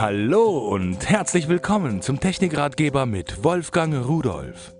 Hallo und herzlich willkommen zum Technikratgeber mit Wolfgang Rudolf.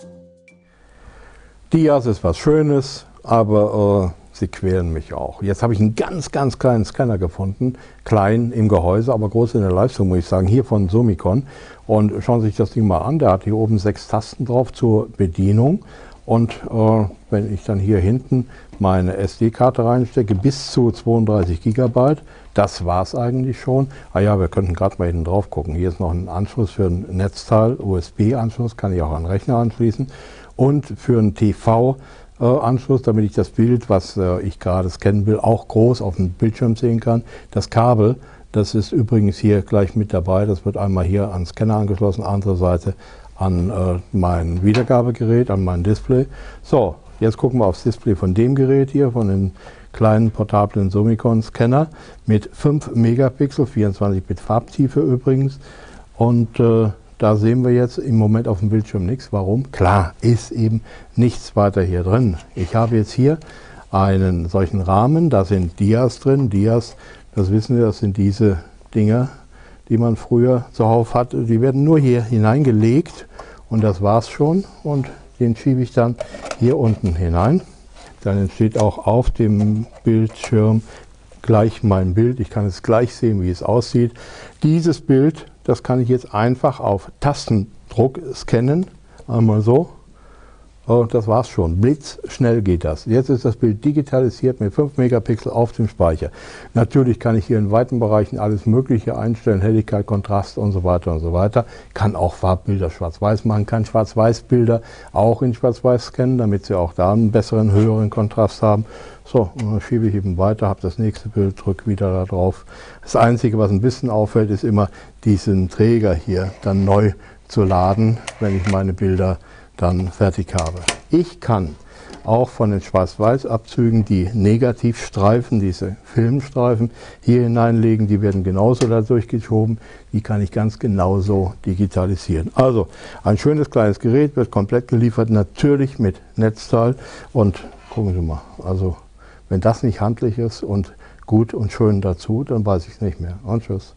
Dias ist was Schönes, aber äh, sie quälen mich auch. Jetzt habe ich einen ganz, ganz kleinen Scanner gefunden, klein im Gehäuse, aber groß in der Leistung, muss ich sagen, hier von Sumicon. Und schauen Sie sich das Ding mal an, der hat hier oben sechs Tasten drauf zur Bedienung. Und äh, wenn ich dann hier hinten meine SD-Karte reinstecke, bis zu 32 GB, das war es eigentlich schon. Ah ja, wir könnten gerade mal hinten drauf gucken. Hier ist noch ein Anschluss für ein Netzteil, USB-Anschluss, kann ich auch an Rechner anschließen. Und für einen TV-Anschluss, damit ich das Bild, was äh, ich gerade scannen will, auch groß auf dem Bildschirm sehen kann. Das Kabel, das ist übrigens hier gleich mit dabei. Das wird einmal hier an Scanner angeschlossen, andere Seite an äh, mein Wiedergabegerät, an mein Display. So, jetzt gucken wir aufs Display von dem Gerät hier, von dem kleinen portablen Sumicon Scanner mit 5 Megapixel, 24-Bit Farbtiefe übrigens. Und äh, da sehen wir jetzt im Moment auf dem Bildschirm nichts. Warum? Klar, ist eben nichts weiter hier drin. Ich habe jetzt hier einen solchen Rahmen, da sind Dias drin. Dias, das wissen wir, das sind diese Dinger, die man früher zuhauf hatte. Die werden nur hier hineingelegt und das war's schon. Und den schiebe ich dann hier unten hinein. Dann entsteht auch auf dem Bildschirm gleich mein Bild. Ich kann es gleich sehen, wie es aussieht. Dieses Bild, das kann ich jetzt einfach auf Tastendruck scannen. Einmal so und das war's schon. Blitzschnell geht das. Jetzt ist das Bild digitalisiert mit 5 Megapixel auf dem Speicher. Natürlich kann ich hier in weiten Bereichen alles Mögliche einstellen, Helligkeit, Kontrast und so weiter und so weiter. Kann auch Farbbilder schwarz-weiß machen, kann Schwarz-Weiß-Bilder auch in schwarz-weiß scannen, damit sie auch da einen besseren, höheren Kontrast haben. So, und dann schiebe ich eben weiter, habe das nächste Bild, drücke wieder da drauf. Das Einzige, was ein bisschen auffällt, ist immer diesen Träger hier dann neu zu laden, wenn ich meine Bilder dann fertig habe. Ich kann auch von den Schwarz-Weiß-Abzügen die Negativstreifen, diese Filmstreifen, hier hineinlegen. Die werden genauso da durchgeschoben. Die kann ich ganz genauso digitalisieren. Also ein schönes kleines Gerät wird komplett geliefert, natürlich mit Netzteil. Und gucken Sie mal, also wenn das nicht handlich ist und gut und schön dazu, dann weiß ich es nicht mehr. Und tschüss.